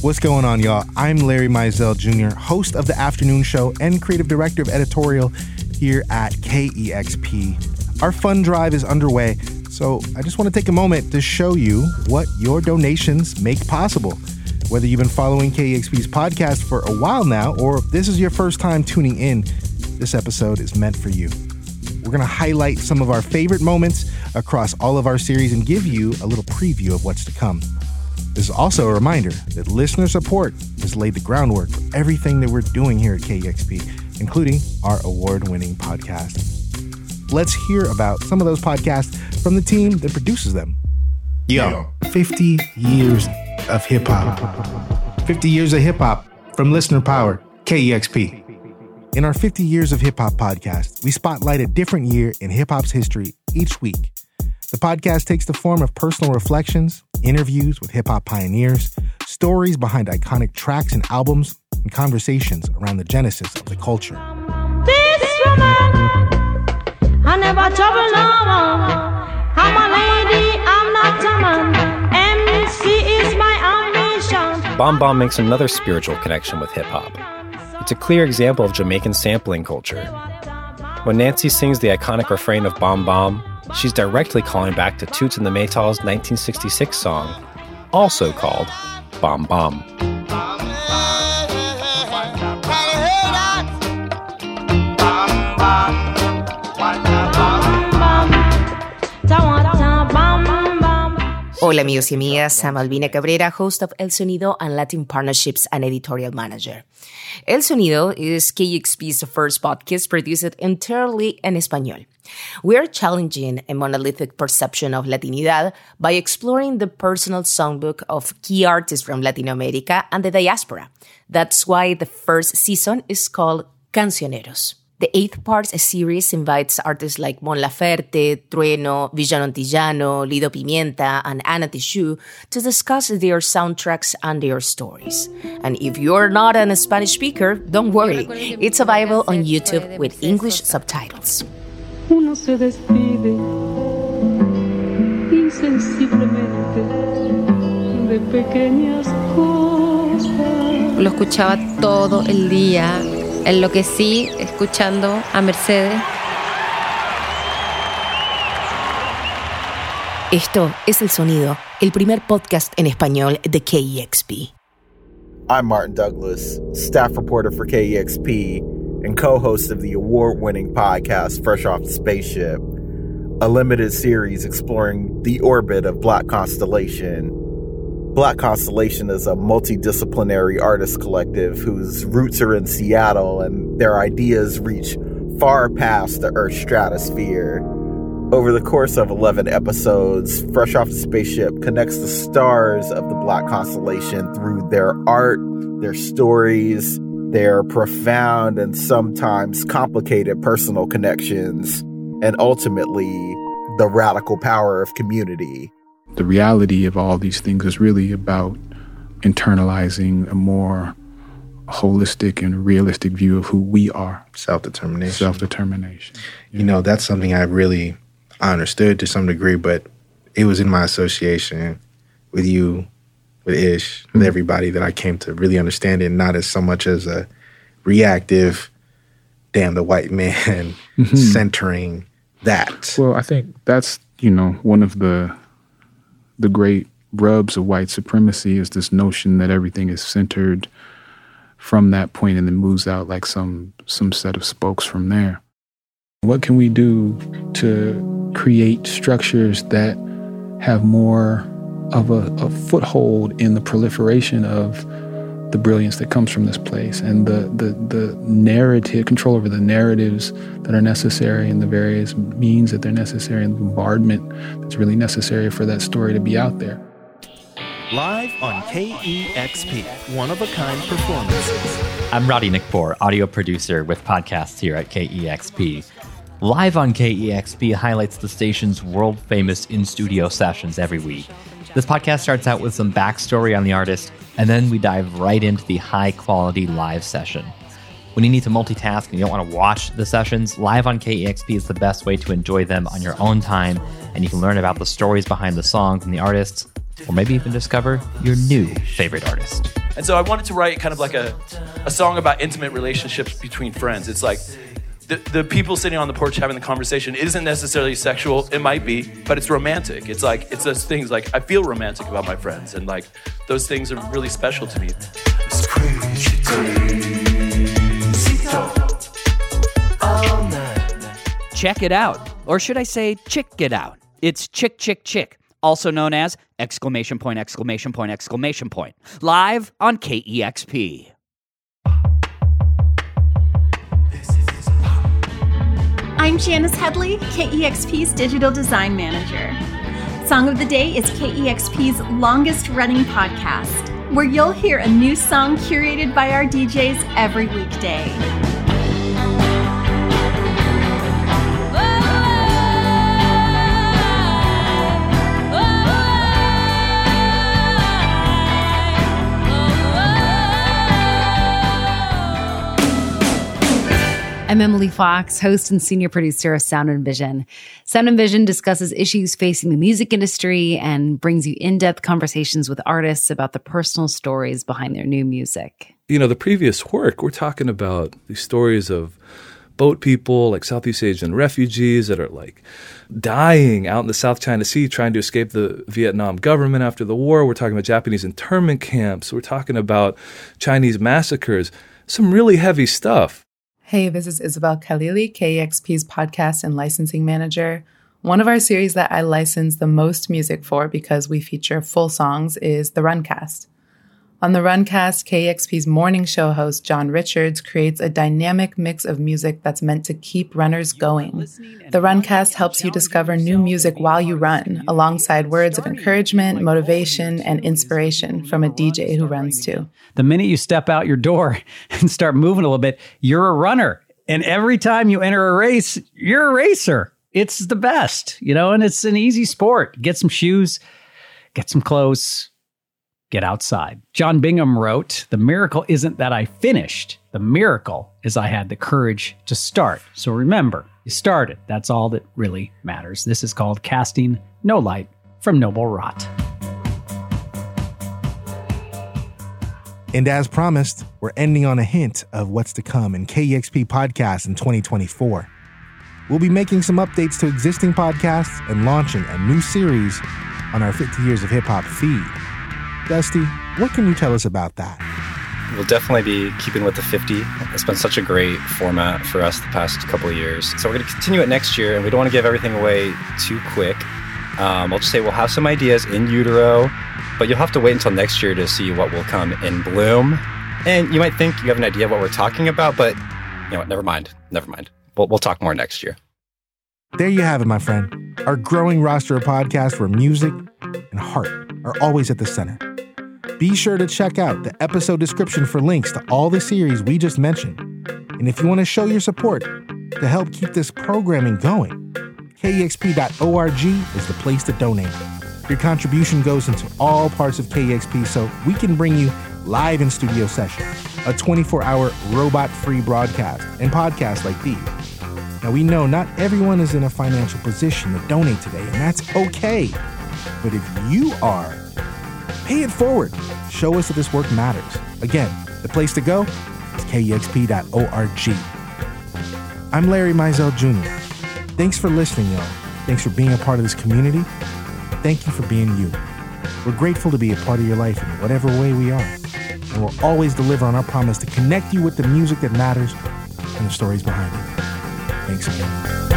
What's going on, y'all? I'm Larry Mizell Jr., host of the afternoon show and creative director of editorial here at KEXP. Our fund drive is underway, so I just want to take a moment to show you what your donations make possible. Whether you've been following KEXP's podcast for a while now, or if this is your first time tuning in, this episode is meant for you. We're going to highlight some of our favorite moments across all of our series and give you a little preview of what's to come. This is also a reminder that listener support has laid the groundwork for everything that we're doing here at KEXP, including our award winning podcast. Let's hear about some of those podcasts from the team that produces them. Yo, 50 years of hip hop. 50 years of hip hop from listener power, KEXP. In our 50 Years of Hip Hop podcast, we spotlight a different year in hip hop's history each week. The podcast takes the form of personal reflections, interviews with hip hop pioneers, stories behind iconic tracks and albums, and conversations around the genesis of the culture. This woman, I never trouble no one. I'm a lady, I'm not a man. MC is my ambition. Bam Bam makes another spiritual connection with hip hop. It's a clear example of Jamaican sampling culture. When Nancy sings the iconic refrain of Bam Bam, she's directly calling back to Toots and the Maytals' 1966 song, also called Bam Bam. Hola amigos y amigas, I'm Albina Cabrera, host of El Sonido and Latin Partnerships and editorial manager. El Sonido is KEXP's first podcast produced entirely in Espanol. We are challenging a monolithic perception of Latinidad by exploring the personal songbook of key artists from Latin America and the diaspora. That's why the first season is called Cancioneros. The eighth part series invites artists like Mon Laferte, Trueno, Villano Antillano, Lido Pimienta, and Ana Tijoux to discuss their soundtracks and their stories. And if you're not a Spanish speaker, don't worry. It's available on YouTube with English subtitles. uno se despide insensiblemente de pequeñas cosas. Lo escuchaba todo el día, enloquecí escuchando a Mercedes. Esto es El Sonido, el primer podcast en español de KEXP. I'm Martin Douglas, staff reporter for KEXP and co host of the award winning podcast Fresh Off the Spaceship, a limited series exploring the orbit of Black Constellation. Black Constellation is a multidisciplinary artist collective whose roots are in Seattle and their ideas reach far past the Earth's stratosphere. Over the course of 11 episodes, Fresh Off the Spaceship connects the stars of the Black Constellation through their art, their stories, their profound and sometimes complicated personal connections, and ultimately, the radical power of community. The reality of all these things is really about internalizing a more holistic and realistic view of who we are. Self determination. Self determination. You know, that's something I really I understood to some degree, but it was in my association with you, with Ish, with mm-hmm. everybody that I came to really understand it, not as so much as a reactive, damn the white man mm-hmm. centering that. Well, I think that's, you know, one of the the great rubs of white supremacy is this notion that everything is centered from that point and then moves out like some some set of spokes from there. What can we do to create structures that have more of a, a foothold in the proliferation of the brilliance that comes from this place and the, the, the narrative, control over the narratives that are necessary and the various means that they're necessary and the bombardment that's really necessary for that story to be out there. Live on KEXP, one of a kind performances. I'm Roddy Nickpour, audio producer with podcasts here at KEXP. Live on KEXP highlights the station's world famous in studio sessions every week. This podcast starts out with some backstory on the artist, and then we dive right into the high quality live session. When you need to multitask and you don't want to watch the sessions, live on KEXP is the best way to enjoy them on your own time, and you can learn about the stories behind the songs and the artists, or maybe even discover your new favorite artist. And so I wanted to write kind of like a, a song about intimate relationships between friends. It's like the, the people sitting on the porch having the conversation isn't necessarily sexual. It might be, but it's romantic. It's like, it's those things like I feel romantic about my friends, and like those things are really special to me. Check it out. Or should I say, chick it out? It's Chick Chick Chick, also known as exclamation point, exclamation point, exclamation point. Live on KEXP. I'm Janice Headley, KEXP's Digital Design Manager. Song of the Day is KEXP's longest running podcast, where you'll hear a new song curated by our DJs every weekday. I'm Emily Fox, host and senior producer of Sound and Vision. Sound and Vision discusses issues facing the music industry and brings you in depth conversations with artists about the personal stories behind their new music. You know, the previous work, we're talking about these stories of boat people, like Southeast Asian refugees that are like dying out in the South China Sea trying to escape the Vietnam government after the war. We're talking about Japanese internment camps. We're talking about Chinese massacres. Some really heavy stuff. Hey, this is Isabel Khalili, KEXP's podcast and licensing manager. One of our series that I license the most music for because we feature full songs is the Runcast. On the Runcast, KEXP's morning show host John Richards creates a dynamic mix of music that's meant to keep runners going. The Runcast helps you discover new music while you run, alongside words of encouragement, motivation, and inspiration from a DJ who runs too. The minute you step out your door and start moving a little bit, you're a runner. And every time you enter a race, you're a racer. It's the best, you know, and it's an easy sport. Get some shoes, get some clothes, get outside. John Bingham wrote, The miracle isn't that I finished. The miracle is I had the courage to start. So remember, you started. That's all that really matters. This is called Casting No Light from Noble Rot. And as promised, we're ending on a hint of what's to come in KEXP podcasts in 2024. We'll be making some updates to existing podcasts and launching a new series on our 50 Years of Hip Hop feed. Dusty, what can you tell us about that? We'll definitely be keeping with the 50. It's been such a great format for us the past couple of years. So we're going to continue it next year, and we don't want to give everything away too quick. Um, I'll just say we'll have some ideas in utero, but you'll have to wait until next year to see what will come in bloom. And you might think you have an idea of what we're talking about, but you know what? Never mind. Never mind. We'll, we'll talk more next year. There you have it, my friend. Our growing roster of podcasts where music and heart are always at the center. Be sure to check out the episode description for links to all the series we just mentioned. And if you want to show your support to help keep this programming going, KEXP.org is the place to donate. Your contribution goes into all parts of KEXP so we can bring you live in studio sessions, a 24 hour robot free broadcast, and podcasts like these. Now, we know not everyone is in a financial position to donate today, and that's okay. But if you are, pay it forward. Show us that this work matters. Again, the place to go is kexp.org. I'm Larry Mizell Jr. Thanks for listening, y'all. Thanks for being a part of this community. Thank you for being you. We're grateful to be a part of your life in whatever way we are. And we'll always deliver on our promise to connect you with the music that matters and the stories behind it. Thanks again.